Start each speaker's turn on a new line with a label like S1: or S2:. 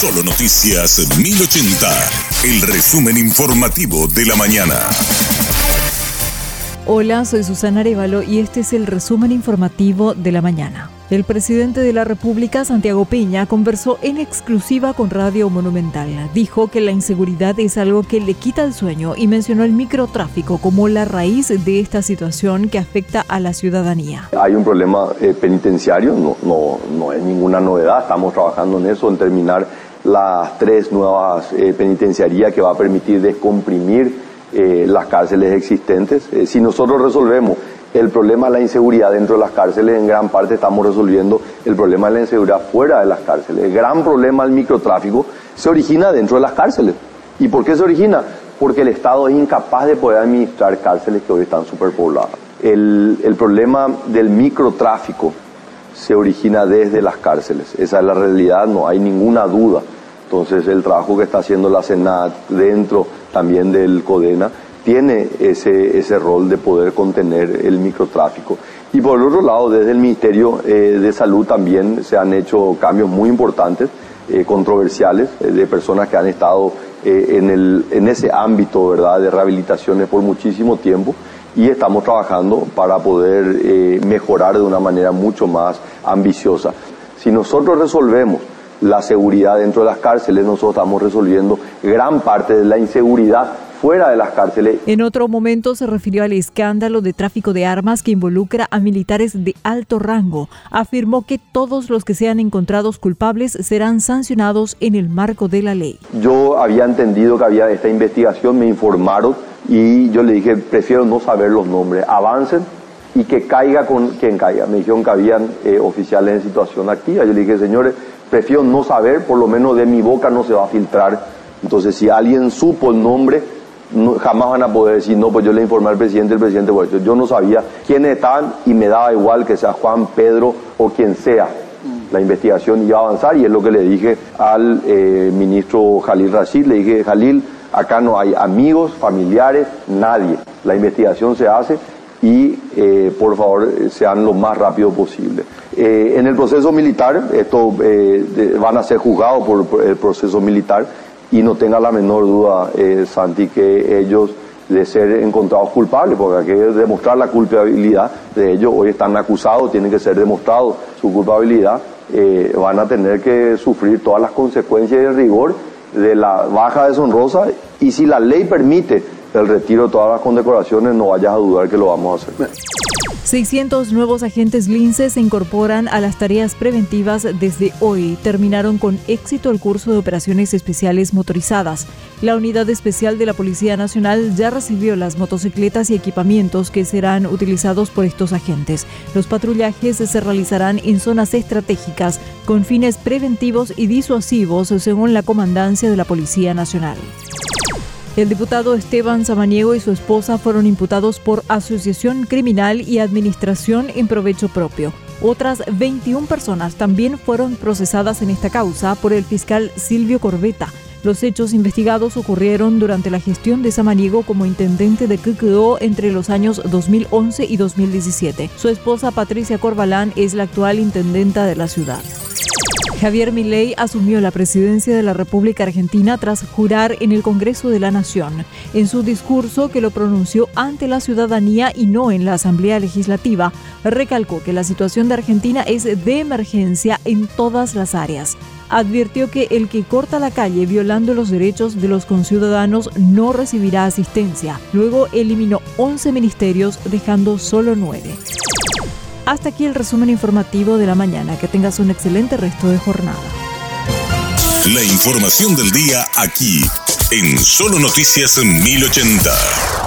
S1: Solo Noticias 1080, el resumen informativo de la mañana.
S2: Hola, soy Susana Arevalo y este es el resumen informativo de la mañana. El presidente de la República, Santiago Peña, conversó en exclusiva con Radio Monumental. Dijo que la inseguridad es algo que le quita el sueño y mencionó el microtráfico como la raíz de esta situación que afecta a la ciudadanía.
S3: Hay un problema eh, penitenciario, no, no, no es ninguna novedad, estamos trabajando en eso, en terminar las tres nuevas eh, penitenciarías que va a permitir descomprimir eh, las cárceles existentes. si nosotros resolvemos el problema de la inseguridad dentro de las cárceles, en gran parte estamos resolviendo el problema de la inseguridad fuera de las cárceles. El gran problema del microtráfico se origina dentro de las cárceles. ¿Y por qué se origina? Porque el Estado es incapaz de poder administrar cárceles que hoy están superpobladas. El problema del microtráfico se origina desde las cárceles. Esa es la realidad, no hay ninguna duda. Entonces el trabajo que está haciendo la Senat dentro también del CODENA tiene ese, ese rol de poder contener el microtráfico. Y por el otro lado, desde el Ministerio eh, de Salud también se han hecho cambios muy importantes, eh, controversiales, eh, de personas que han estado en, el, en ese ámbito ¿verdad? de rehabilitaciones por muchísimo tiempo y estamos trabajando para poder mejorar de una manera mucho más ambiciosa. Si nosotros resolvemos la seguridad dentro de las cárceles, nosotros estamos resolviendo gran parte de la inseguridad fuera de las cárceles.
S2: En otro momento se refirió al escándalo de tráfico de armas que involucra a militares de alto rango. Afirmó que todos los que sean encontrados culpables serán sancionados en el marco de la ley.
S3: Yo había entendido que había esta investigación, me informaron y yo le dije, prefiero no saber los nombres, avancen y que caiga con quien caiga. Me dijeron que habían eh, oficiales en situación activa. Yo le dije, señores, prefiero no saber, por lo menos de mi boca no se va a filtrar. Entonces, si alguien supo el nombre, jamás van a poder decir, no, pues yo le informé al presidente, el presidente, bueno, yo no sabía quiénes estaban y me daba igual que sea Juan, Pedro o quien sea. Mm. La investigación iba a avanzar y es lo que le dije al eh, ministro Jalil Rashid, le dije, Jalil, acá no hay amigos, familiares, nadie. La investigación se hace y eh, por favor sean lo más rápido posible. Eh, en el proceso militar, esto van a ser juzgados por el proceso militar y no tenga la menor duda, eh, Santi, que ellos de ser encontrados culpables, porque hay que demostrar la culpabilidad de ellos, hoy están acusados, tienen que ser demostrado su culpabilidad, eh, van a tener que sufrir todas las consecuencias y el rigor de la baja deshonrosa. Y si la ley permite el retiro de todas las condecoraciones, no vayas a dudar que lo vamos a hacer.
S2: 600 nuevos agentes lince se incorporan a las tareas preventivas desde hoy. Terminaron con éxito el curso de operaciones especiales motorizadas. La unidad especial de la Policía Nacional ya recibió las motocicletas y equipamientos que serán utilizados por estos agentes. Los patrullajes se realizarán en zonas estratégicas con fines preventivos y disuasivos, según la comandancia de la Policía Nacional. El diputado Esteban Samaniego y su esposa fueron imputados por asociación criminal y administración en provecho propio. Otras 21 personas también fueron procesadas en esta causa por el fiscal Silvio Corbeta. Los hechos investigados ocurrieron durante la gestión de Samaniego como intendente de QQO entre los años 2011 y 2017. Su esposa Patricia Corbalán es la actual intendenta de la ciudad. Javier Milei asumió la presidencia de la República Argentina tras jurar en el Congreso de la Nación. En su discurso, que lo pronunció ante la ciudadanía y no en la Asamblea Legislativa, recalcó que la situación de Argentina es de emergencia en todas las áreas. Advirtió que el que corta la calle violando los derechos de los conciudadanos no recibirá asistencia. Luego eliminó 11 ministerios, dejando solo 9. Hasta aquí el resumen informativo de la mañana. Que tengas un excelente resto de jornada.
S1: La información del día aquí, en Solo Noticias 1080.